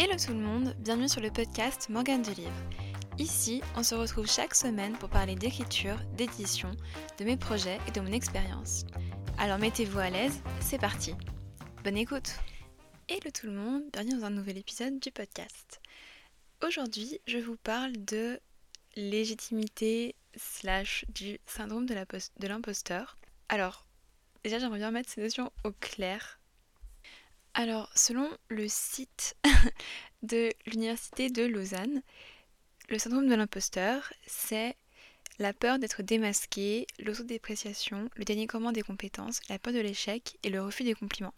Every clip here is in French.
Hello tout le monde, bienvenue sur le podcast Morgane de Livre. Ici, on se retrouve chaque semaine pour parler d'écriture, d'édition, de mes projets et de mon expérience. Alors mettez-vous à l'aise, c'est parti. Bonne écoute Hello tout le monde, bienvenue dans un nouvel épisode du podcast. Aujourd'hui, je vous parle de légitimité slash du syndrome de l'imposteur. Alors, déjà j'aimerais bien mettre ces notions au clair. Alors, selon le site de l'Université de Lausanne, le syndrome de l'imposteur, c'est la peur d'être démasqué, l'autodépréciation, le dénigrement des compétences, la peur de l'échec et le refus des compliments.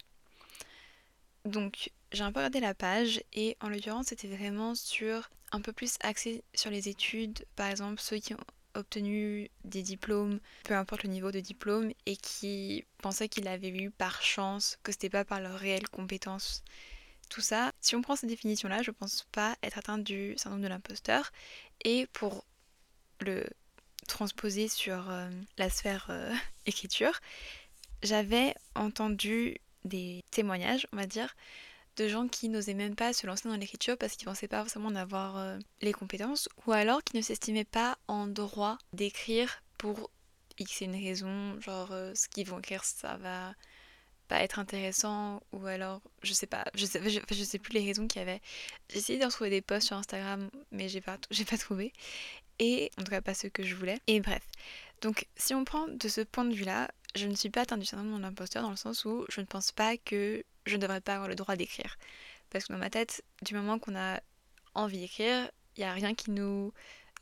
Donc, j'ai un peu regardé la page et en l'occurrence, c'était vraiment sur un peu plus axé sur les études, par exemple ceux qui ont obtenu des diplômes, peu importe le niveau de diplôme, et qui pensaient qu'ils l'avaient eu par chance, que c'était pas par leurs réelles compétences tout ça, si on prend cette définition-là, je pense pas être atteinte du syndrome de l'imposteur. Et pour le transposer sur euh, la sphère euh, écriture, j'avais entendu des témoignages, on va dire, de gens qui n'osaient même pas se lancer dans l'écriture parce qu'ils pensaient pas forcément avoir euh, les compétences ou alors qui ne s'estimaient pas en droit d'écrire pour X une raison, genre ce qu'ils vont écrire ça va pas être intéressant ou alors je sais pas je sais, plus les raisons qu'il y avait. J'ai essayé de retrouver des posts sur Instagram mais j'ai pas j'ai pas trouvé. Et en tout cas pas ceux que je voulais. Et bref donc si on prend de ce point de vue là je ne suis pas atteinte du syndrome de dans le sens où je ne pense pas que je ne devrais pas avoir le droit d'écrire parce que dans ma tête du moment qu'on a envie d'écrire il y a rien qui nous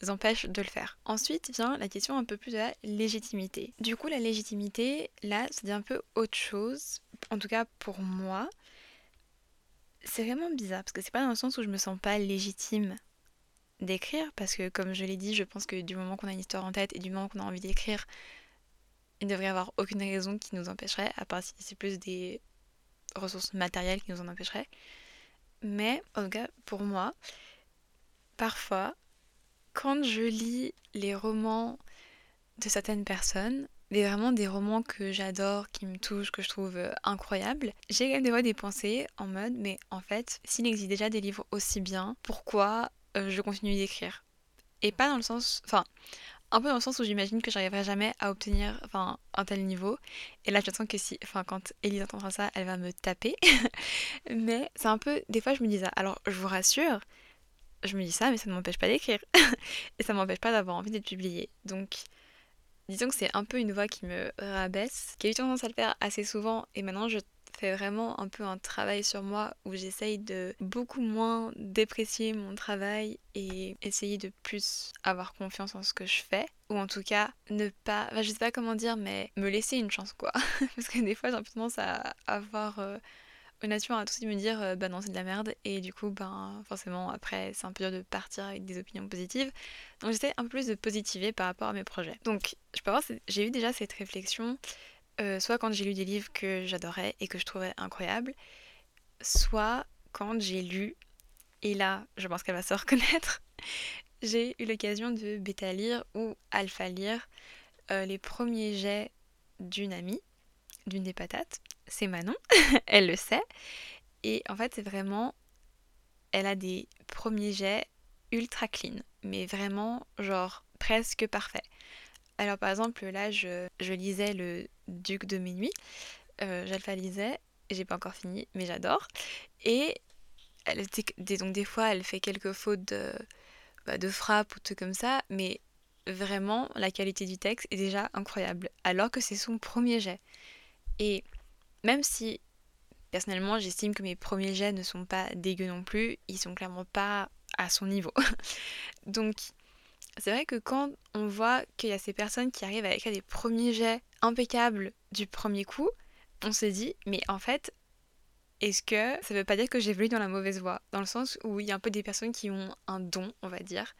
empêche de le faire. Ensuite vient la question un peu plus de la légitimité. Du coup, la légitimité, là, c'est un peu autre chose. En tout cas, pour moi, c'est vraiment bizarre parce que c'est pas dans le sens où je me sens pas légitime d'écrire parce que, comme je l'ai dit, je pense que du moment qu'on a une histoire en tête et du moment qu'on a envie d'écrire, il ne devrait y avoir aucune raison qui nous empêcherait, à part si c'est plus des ressources matérielles qui nous en empêcheraient. Mais en tout cas, pour moi, parfois, quand je lis les romans de certaines personnes, des, vraiment des romans que j'adore, qui me touchent, que je trouve euh, incroyables, j'ai quand même des fois des pensées en mode, mais en fait, s'il existe déjà des livres aussi bien, pourquoi euh, je continue d'écrire Et pas dans le sens... Enfin, un peu dans le sens où j'imagine que j'arriverai jamais à obtenir un tel niveau. Et là, j'attends que si, enfin, quand Elise entendra ça, elle va me taper. mais c'est un peu, des fois, je me dis ça. Alors, je vous rassure, je me dis ça, mais ça ne m'empêche pas d'écrire. et ça ne m'empêche pas d'avoir envie d'être publié. Donc, disons que c'est un peu une voix qui me rabaisse, qui a eu tendance à le faire assez souvent. Et maintenant, je fais vraiment un peu un travail sur moi où j'essaye de beaucoup moins déprécier mon travail et essayer de plus avoir confiance en ce que je fais. Ou en tout cas, ne pas, je sais pas comment dire, mais me laisser une chance quoi. Parce que des fois, j'ai tendance à avoir. Euh, Honnêtement, à tout de me dire euh, bah non c'est de la merde et du coup ben forcément après c'est un peu dur de partir avec des opinions positives donc j'essaie un peu plus de positiver par rapport à mes projets donc je peux voir j'ai eu déjà cette réflexion euh, soit quand j'ai lu des livres que j'adorais et que je trouvais incroyables soit quand j'ai lu et là je pense qu'elle va se reconnaître j'ai eu l'occasion de bêta lire ou alpha lire euh, les premiers jets d'une amie d'une des patates c'est Manon, elle le sait. Et en fait, c'est vraiment. Elle a des premiers jets ultra clean, mais vraiment, genre, presque parfait. Alors, par exemple, là, je, lisais Le Duc de Minuit. Euh, J'alpha lisais, j'ai pas encore fini, mais j'adore. Et donc, des fois, elle fait quelques fautes de, bah, de frappe ou tout comme ça, mais vraiment, la qualité du texte est déjà incroyable, alors que c'est son premier jet. Et même si personnellement j'estime que mes premiers jets ne sont pas dégueux non plus, ils sont clairement pas à son niveau. Donc c'est vrai que quand on voit qu'il y a ces personnes qui arrivent à écrire des premiers jets impeccables du premier coup, on se dit mais en fait est-ce que ça veut pas dire que j'évolue dans la mauvaise voie? Dans le sens où il y a un peu des personnes qui ont un don, on va dire,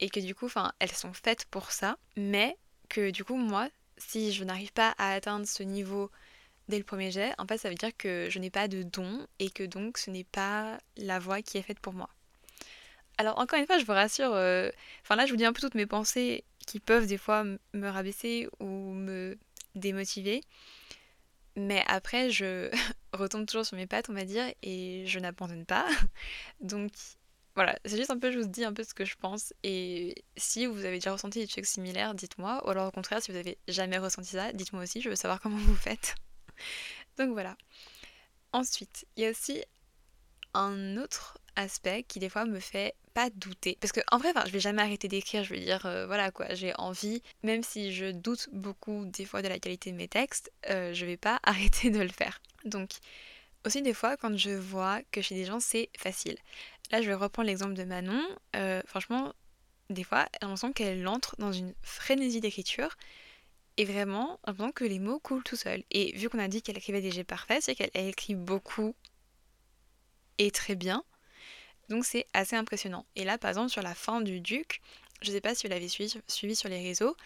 et que du coup, elles sont faites pour ça, mais que du coup, moi, si je n'arrive pas à atteindre ce niveau dès le premier jet, en fait, ça veut dire que je n'ai pas de don et que donc ce n'est pas la voie qui est faite pour moi. Alors, encore une fois, je vous rassure, euh, enfin là, je vous dis un peu toutes mes pensées qui peuvent des fois me rabaisser ou me démotiver. Mais après, je retombe toujours sur mes pattes, on va dire, et je n'abandonne pas. Donc voilà, c'est juste un peu, je vous dis un peu ce que je pense. Et si vous avez déjà ressenti des trucs similaires, dites-moi. Ou alors au contraire, si vous avez jamais ressenti ça, dites-moi aussi, je veux savoir comment vous faites. Donc voilà. Ensuite, il y a aussi un autre aspect qui des fois me fait pas douter. Parce que en vrai, je vais jamais arrêter d'écrire, je veux dire, euh, voilà quoi, j'ai envie, même si je doute beaucoup des fois de la qualité de mes textes, euh, je vais pas arrêter de le faire. Donc, aussi des fois, quand je vois que chez des gens c'est facile. Là, je vais reprendre l'exemple de Manon. Euh, franchement, des fois, on sent qu'elle entre dans une frénésie d'écriture. Et vraiment, on l'impression que les mots coulent tout seuls. Et vu qu'on a dit qu'elle écrivait des jets parfaits, c'est qu'elle écrit beaucoup et très bien. Donc c'est assez impressionnant. Et là, par exemple, sur la fin du Duc, je sais pas si vous l'avez suivi, sur les réseaux,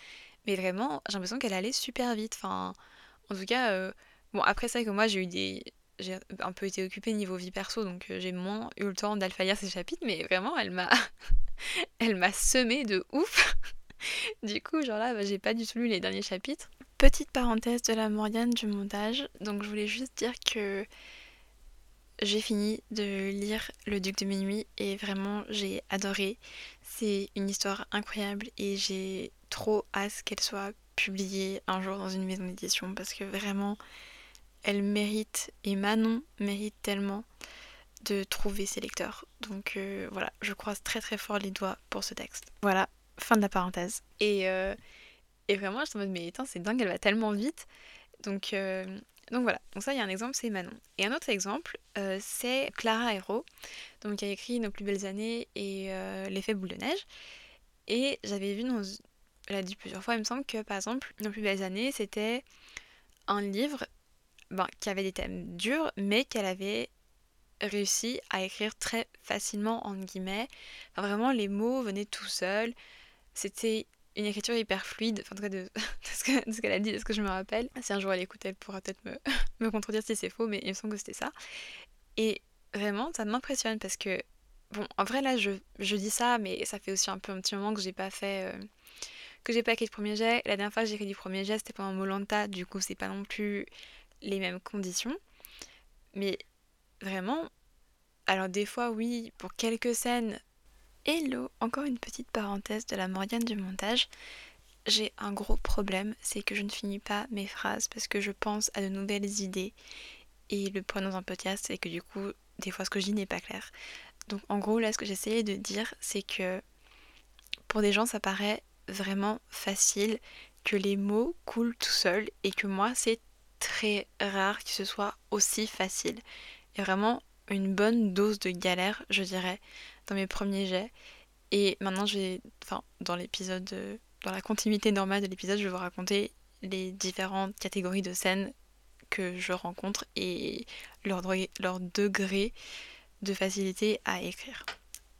mais vraiment, j'ai l'impression qu'elle allait super vite. Enfin, en tout cas, euh, bon, après ça, que moi, j'ai eu des. J'ai un peu été occupée niveau vie perso, donc euh, j'ai moins eu le temps d'alpha ces chapitres, mais vraiment, elle m'a. elle m'a semé de ouf. du coup, genre là, j'ai pas du tout lu les derniers chapitres. Petite parenthèse de la Morgane du montage, donc je voulais juste dire que j'ai fini de lire Le Duc de Minuit et vraiment j'ai adoré. C'est une histoire incroyable et j'ai trop hâte qu'elle soit publiée un jour dans une maison d'édition parce que vraiment elle mérite et Manon mérite tellement de trouver ses lecteurs. Donc euh, voilà, je croise très très fort les doigts pour ce texte. Voilà, fin de la parenthèse. Et, euh, et vraiment, je suis en mode, mais c'est dingue, elle va tellement vite. Donc euh, donc voilà, donc ça il y a un exemple, c'est Manon. Et un autre exemple, euh, c'est Clara Hero, donc qui a écrit Nos plus belles années et euh, L'effet boule de neige. Et j'avais vu, dans, elle a dit plusieurs fois, il me semble que par exemple, Nos plus belles années, c'était un livre ben, qui avait des thèmes durs, mais qu'elle avait réussi à écrire très facilement, en guillemets. Vraiment, les mots venaient tout seuls. C'était une écriture hyper fluide, enfin en tout cas de, ce qu'elle a dit, de ce que je me rappelle. Si un jour elle écoute, elle pourra peut-être me, contredire si c'est faux, mais il me semble que c'était ça. Et vraiment, ça m'impressionne parce que, bon, en vrai là, je, je, dis ça, mais ça fait aussi un peu un petit moment que j'ai pas fait, euh, que j'ai pas écrit le premier jet. La dernière fois que j'ai écrit du premier jet, c'était pendant Molanta, du coup c'est pas non plus les mêmes conditions. Mais vraiment, alors des fois oui, pour quelques scènes, Hello, encore une petite parenthèse de la Morgane du montage. J'ai un gros problème, c'est que je ne finis pas mes phrases parce que je pense à de nouvelles idées. Et le point dans un podcast, c'est que du coup, des fois ce que je dis n'est pas clair. Donc en gros, là, ce que j'essayais de dire, c'est que pour des gens, ça paraît vraiment facile que les mots coulent tout seuls et que moi, c'est très rare que ce soit aussi facile. A vraiment une bonne dose de galère, je dirais, mes premiers jets. Et maintenant, je vais, enfin, dans l'épisode, dans la continuité normale de l'épisode, je vais vous raconter les différentes catégories de scènes que je rencontre et leur, leur degré de facilité à écrire.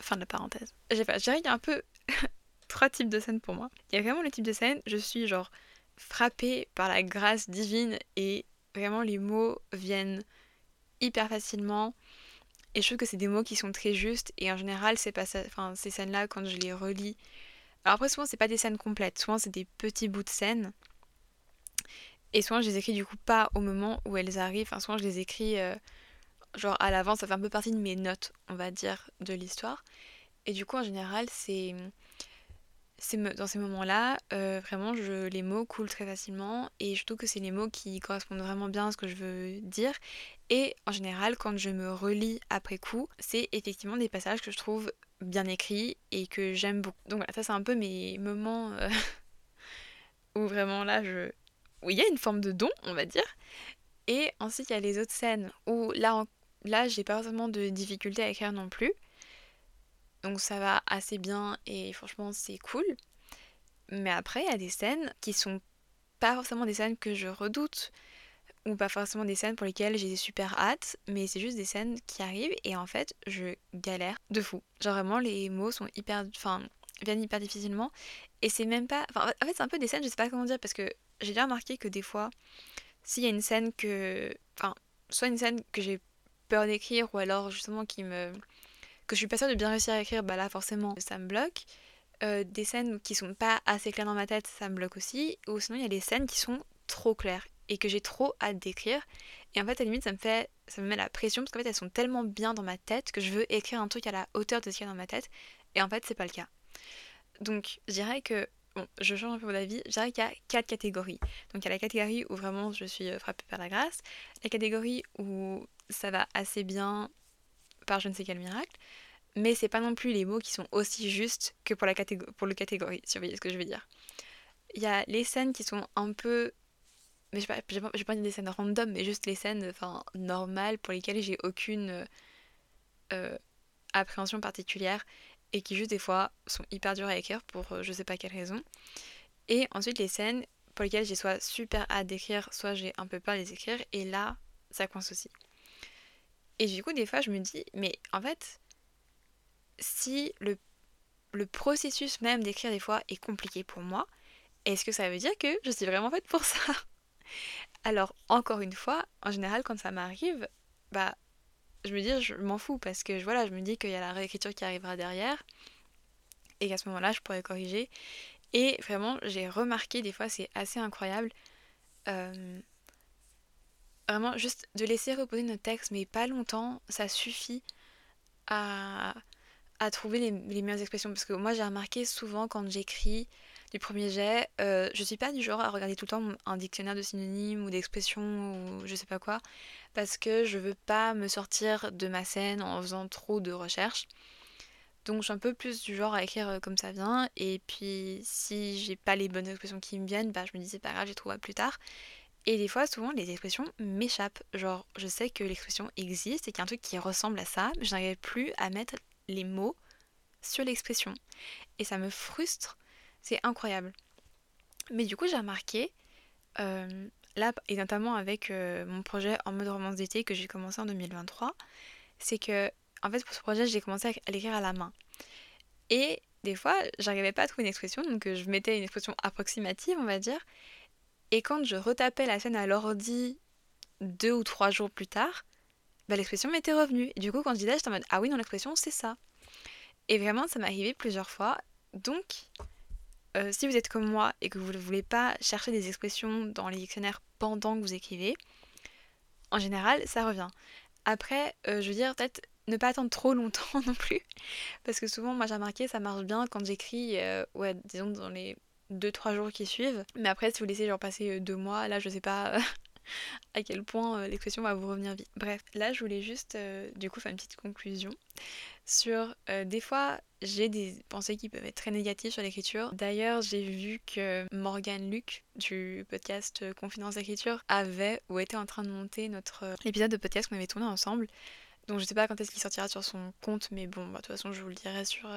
Fin de la parenthèse. Dirais qu'il y un peu trois types de scènes pour moi. Il y a vraiment le type de scène, je suis genre frappée par la grâce divine et vraiment les mots viennent hyper facilement. Et je trouve que c'est des mots qui sont très justes. Et en général, c'est pas enfin, ces scènes-là, quand je les relis. Alors après, souvent, c'est pas des scènes complètes. Souvent, c'est des petits bouts de scènes. Et souvent, je les écris du coup pas au moment où elles arrivent. Enfin, souvent, je les écris euh, genre à l'avance. Ça fait un peu partie de mes notes, on va dire, de l'histoire. Et du coup, en général, c'est dans ces moments-là, euh, vraiment, je, les mots coulent très facilement et je trouve que c'est les mots qui correspondent vraiment bien à ce que je veux dire. Et en général, quand je me relis après coup, c'est effectivement des passages que je trouve bien écrits et que j'aime beaucoup. Donc voilà, ça c'est un peu mes moments euh, où vraiment là, je... où il y a une forme de don, on va dire. Et ensuite, il y a les autres scènes où là, là j'ai pas forcément de difficulté à écrire non plus. Donc ça va assez bien et franchement c'est cool. Mais après, il y a des scènes qui sont pas forcément des scènes que je redoute ou pas forcément des scènes pour lesquelles j'ai super hâte, mais c'est juste des scènes qui arrivent et en fait je galère de fou. Genre vraiment les mots sont hyper, enfin viennent hyper difficilement et c'est même pas, enfin en fait c'est un peu des scènes, je sais pas comment dire parce que j'ai bien remarqué que des fois s'il y a une scène que, enfin soit une scène que j'ai peur d'écrire ou alors justement qui me que je suis pas sûre de bien réussir à écrire, bah là forcément ça me bloque. Euh, des scènes qui sont pas assez claires dans ma tête, ça me bloque aussi. Ou sinon il y a des scènes qui sont trop claires. et que j'ai trop hâte d'écrire. Et en fait, à la limite, ça me fait, ça me met la pression parce qu'en fait, elles sont tellement bien dans ma tête que je veux écrire un truc à la hauteur de ce qu'il y a dans ma tête. Et en fait, c'est pas le cas. Donc, je dirais que, bon, je change un peu d'avis, je dirais qu'il y a quatre catégories. Donc, il y a la catégorie où vraiment je suis euh, frappée par la grâce, la catégorie où ça va assez bien je ne sais quel miracle, mais c'est pas non plus les mots qui sont aussi justes que pour, la pour le catégorie, si vous voyez ce que je veux dire. Il y a les scènes qui sont un peu mais je pas, pas dire des scènes random, mais juste les scènes enfin, normales pour lesquelles j'ai aucune euh, appréhension particulière et qui juste des fois sont hyper dures à écrire pour euh, je sais pas quelle raison. Et ensuite les scènes pour lesquelles j'ai soit super hâte d'écrire, soit j'ai un peu peur de les écrire, et là ça coince aussi. Et du coup des fois je me dis, mais en fait, si le, processus même d'écrire des fois est compliqué pour moi, est-ce que ça veut dire que je suis vraiment faite pour ça? Alors, encore une fois, en général, quand ça m'arrive, bah, je me dis, je m'en fous parce que voilà, je me dis qu'il y a la réécriture qui arrivera derrière et qu'à ce moment-là, je pourrais corriger. Et vraiment, j'ai remarqué, des fois, c'est assez incroyable. Euh, vraiment, juste de laisser reposer notre texte, mais pas longtemps, ça suffit à, à trouver les, les meilleures expressions. Parce que moi, j'ai remarqué souvent quand j'écris, du premier jet. Euh, je suis pas du genre à regarder tout le temps un dictionnaire de synonymes ou d'expressions ou je sais pas quoi, parce que je veux pas me sortir de ma scène en faisant trop de recherches. Donc je suis un peu plus du genre à écrire euh, comme ça vient, et puis si j'ai pas les bonnes expressions qui me viennent, bah je me dis c'est pas grave, j'y trouverai plus tard. Et des fois, souvent, les expressions m'échappent. Genre, je sais que l'expression existe et qu'il y a un truc qui ressemble à ça, mais je n'arrive plus à mettre les mots sur l'expression. Et ça me frustre c'est incroyable. Mais du coup, j'ai remarqué, euh, là, et notamment avec euh, mon projet en mode romance d'été que j'ai commencé en 2023, c'est que, en fait, pour ce projet, j'ai commencé à l'écrire à la main. Et des fois, j'arrivais pas à trouver une expression, donc euh, je mettais une expression approximative, on va dire. Et quand je retapais la scène à l'ordi deux ou trois jours plus tard, bah, l'expression m'était revenue. Et du coup, quand je disais, j'étais en mode Ah oui, non, l'expression, c'est ça. Et vraiment, ça m'est arrivé plusieurs fois. Donc, euh, si vous êtes comme moi et que vous ne voulez pas chercher des expressions dans les dictionnaires pendant que vous écrivez, en général, ça revient. Après, euh, je veux dire, peut-être ne pas attendre trop longtemps non plus. Parce que souvent, moi j'ai remarqué, ça marche bien quand j'écris, euh, ouais, disons dans les 2-3 jours qui suivent. Mais après, si vous laissez genre passer 2 mois, là je sais pas à quel point l'expression va vous revenir vite. Bref, là je voulais juste du coup faire une petite conclusion sur euh, des fois j'ai des pensées qui peuvent être très négatives sur l'écriture. D'ailleurs, j'ai vu que Morgan Luc du podcast euh, Confidence d'écriture avait ou était en train de monter notre euh, épisode de podcast qu'on avait tourné ensemble. Donc je sais pas quand est-ce qu'il sortira sur son compte, mais bon, bah, de toute façon je vous le dirai sur,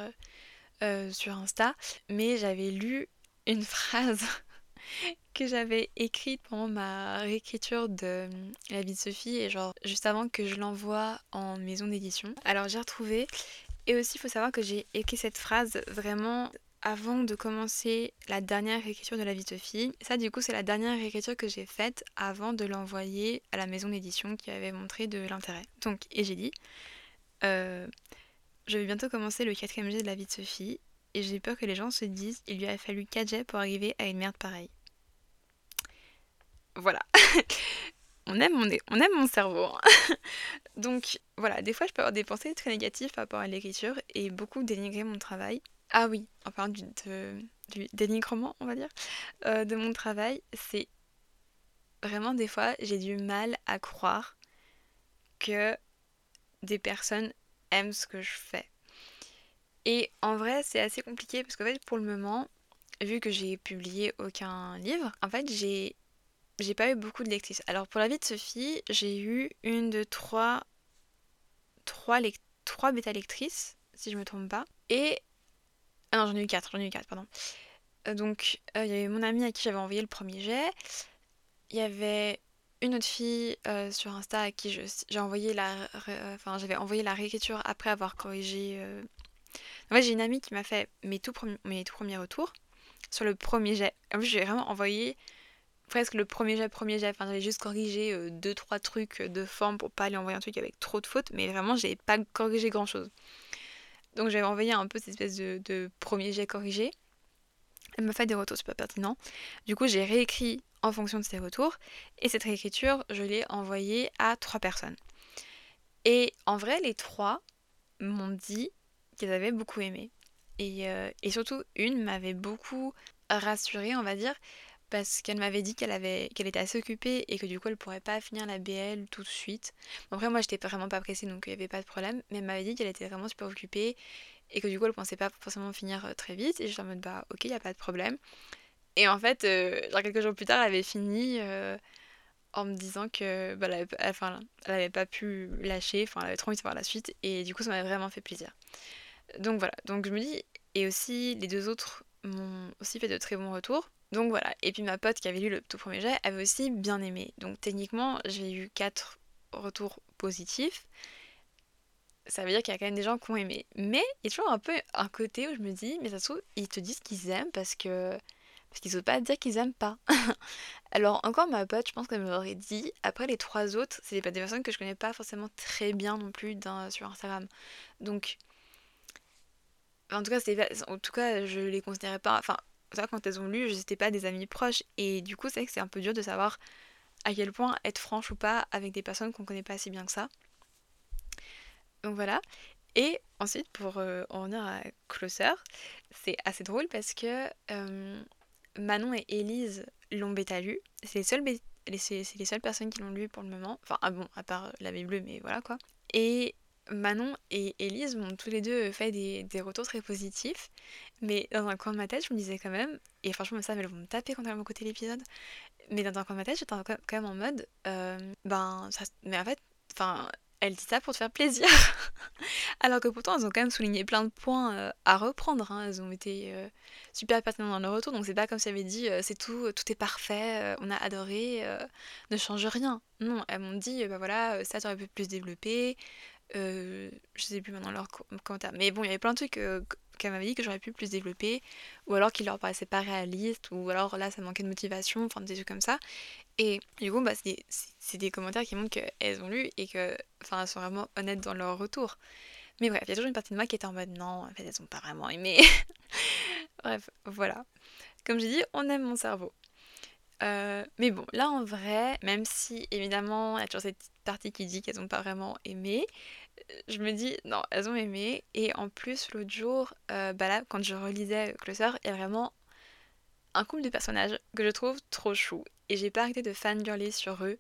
sur Insta. Mais j'avais lu une phrase que j'avais écrite pendant ma réécriture de La vie de Sophie et genre juste avant que je l'envoie en maison d'édition. Alors j'ai retrouvé et aussi il faut savoir que j'ai écrit cette phrase vraiment avant de commencer la dernière réécriture de La vie de Sophie. Ça du coup c'est la dernière réécriture que j'ai faite avant de l'envoyer à la maison d'édition qui avait montré de l'intérêt. Donc et j'ai dit euh, je vais bientôt commencer le quatrième jet de La vie de Sophie et j'ai peur que les gens se disent il lui a fallu 4 jets pour arriver à une merde pareille. Voilà. on, aime mon, on aime mon cerveau. Hein. Donc voilà, des fois je peux avoir des pensées très négatives par rapport à l'écriture et beaucoup dénigrer mon travail. Ah oui, en parlant du, du dénigrement, on va dire, euh, de mon travail, c'est vraiment des fois j'ai du mal à croire que des personnes aiment ce que je fais. Et en vrai, c'est assez compliqué parce qu'en fait, pour le moment, vu que j'ai publié aucun livre, en fait, j'ai j'ai pas eu beaucoup de lectrices. Alors pour la vie de Sophie, j'ai eu une de trois trois, bêta lectrices, si je me trompe pas. Et ah non, j'en ai eu quatre, j'en ai eu quatre, pardon. Euh, donc euh, il y avait mon amie à qui j'avais envoyé le premier jet. Il y avait une autre fille euh, sur Insta à qui j'ai envoyé la, enfin j'avais envoyé la réécriture après avoir corrigé en fait, j'ai une amie qui m'a fait mes tout, premiers, mes tout premiers retours sur le premier jet. En plus, j'ai vraiment envoyé presque le premier jet, premier jet. Enfin, j'avais juste corrigé euh, deux, trois trucs de forme pour pas lui envoyer un truc avec trop de fautes, mais vraiment, j'ai pas corrigé grand chose. Donc, j'avais envoyé un peu cette espèce de, premier jet corrigé. Elle m'a fait des retours super pertinents. Du coup, j'ai réécrit en fonction de ces retours. Et cette réécriture, je l'ai envoyée à trois personnes. Et en vrai, les trois m'ont dit qu'ils avaient beaucoup aimé. Et, euh, et surtout, une m'avait beaucoup rassurée, on va dire, parce qu'elle m'avait dit qu'elle avait était assez occupée et que du coup elle pourrait pas finir la BL tout de suite. Après moi j'étais vraiment pas pressée donc il n'y avait pas de problème, mais elle m'avait dit qu'elle était vraiment super occupée et que du coup elle pensait pas forcément finir euh, très vite et j'étais en mode bah ok il y a pas de problème. Et en fait euh, quelques jours plus tard elle avait fini en me disant que bah, elle, avait, enfin, elle avait pas pu lâcher, enfin elle avait trop envie de voir la suite et du coup ça m'avait vraiment fait plaisir. Donc voilà, donc je me dis et aussi les deux autres m'ont aussi fait de très bons retours. Donc voilà, et puis ma pote qui avait lu le tout premier jet avait aussi bien aimé. Donc techniquement, j'ai eu quatre retours positifs. Ça veut dire qu'il y a quand même des gens qui ont aimé. Mais il y a toujours un peu un côté où je me dis, mais ça se trouve, ils te disent qu'ils aiment parce que. Parce qu'ils osent pas dire qu'ils aiment pas. Alors, encore ma pote, je pense qu'elle m'aurait dit. Après, les trois autres, c'est des personnes que je connais pas forcément très bien non plus sur Instagram. Donc. En tout cas, en tout cas, je les considérais pas. Enfin, ça, quand elles ont lu, n'étais pas des amis proches. Et du coup, c'est vrai que c'est un peu dur de savoir à quel point être franche ou pas avec des personnes qu'on connaît pas si bien que ça. Donc voilà. Et ensuite, pour euh, en venir à Closer, c'est assez drôle parce que euh, Manon et Élise l'ont bêta lu. C'est les, seules c'est les seules personnes qui l'ont lu pour le moment. Enfin, ah bon, à part la bleue, mais voilà quoi. Et Manon et Elise m'ont tous les deux fait des, retours très positifs, mais dans un coin de ma tête, je me disais quand même, et franchement, ça, elles vont me taper quand elles vont écouter l'épisode, mais dans un coin de ma tête, j'étais quand même en mode, euh, ben, mais en fait, enfin, elle dit ça pour te faire plaisir. Alors que pourtant, elles ont quand même souligné plein de points euh, à reprendre. Hein. Elles ont été euh, super pertinentes dans leur retour. Donc c'est pas comme si elles avaient dit c'est tout, tout est parfait, on a adoré, ne change rien. Non, elles m'ont dit bah voilà, ça t'aurait pu plus développer, euh, je sais plus maintenant leurs commentaires. Mais bon, il y avait plein de trucs euh, qu'elle m'avait dit que j'aurais pu plus développer, ou alors qui leur paraissaient pas réalistes, ou alors là ça manquait de motivation, enfin des trucs comme ça. Et du coup, bah, c'est des, commentaires qui montrent qu'elles ont lu et que, enfin, elles sont vraiment honnêtes dans leur retour. Mais bref, il y a toujours une partie de moi qui était en mode non, en fait, elles ont pas vraiment aimé. bref, voilà. Comme j'ai dit, on aime mon cerveau. Euh, mais bon, là en vrai, même si évidemment il y a toujours cette partie qui dit qu'elles n'ont pas vraiment aimé, euh, je me dis non, elles ont aimé. Et en plus, l'autre jour, euh, bah là, quand je relisais Closer, il y a vraiment un couple de personnages que je trouve trop chou. Et j'ai pas arrêté de fangirler sur eux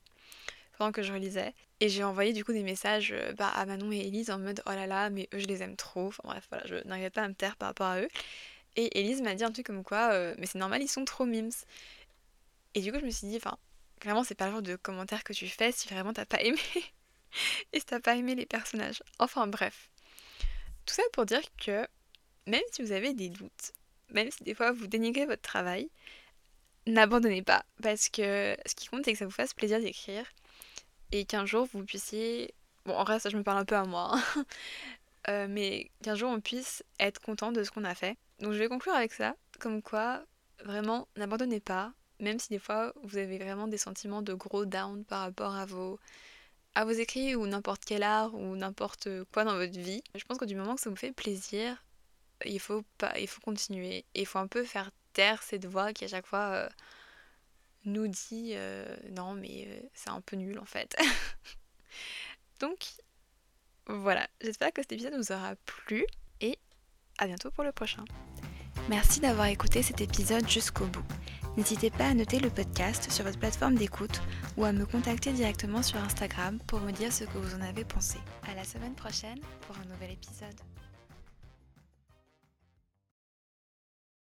pendant que je relisais. Et j'ai envoyé du coup des messages bah, à Manon et Elise en mode oh là là, mais eux je les aime trop. Enfin bref, voilà, je n'arrivais pas à me taire par rapport à eux. Et Elise m'a dit un truc comme quoi, mais c'est normal, ils sont trop mimes. Et du coup, je me suis dit, enfin, vraiment, c'est pas le genre de commentaire que tu fais si vraiment t'as pas aimé. et si t'as pas aimé les personnages. Enfin, bref. Tout ça pour dire que même si vous avez des doutes, même si des fois vous dénigrez votre travail, n'abandonnez pas. Parce que ce qui compte, c'est que ça vous fasse plaisir d'écrire. Et qu'un jour, vous puissiez. Bon, en vrai, ça, je me parle un peu à moi. Hein. Euh, mais qu'un jour, on puisse être content de ce qu'on a fait. Donc, je vais conclure avec ça. Comme quoi, vraiment, n'abandonnez pas même si des fois vous avez vraiment des sentiments de gros down par rapport à vos, à vos écrits ou n'importe quel art ou n'importe quoi dans votre vie. Je pense que du moment que ça vous fait plaisir, il faut, pas, il faut continuer. Et il faut un peu faire taire cette voix qui à chaque fois euh, nous dit euh, non mais euh, c'est un peu nul en fait. Donc voilà, j'espère que cet épisode vous aura plu et à bientôt pour le prochain. Merci d'avoir écouté cet épisode jusqu'au bout. N'hésitez pas à noter le podcast sur votre plateforme d'écoute ou à me contacter directement sur Instagram pour me dire ce que vous en avez pensé. À la semaine prochaine pour un nouvel épisode.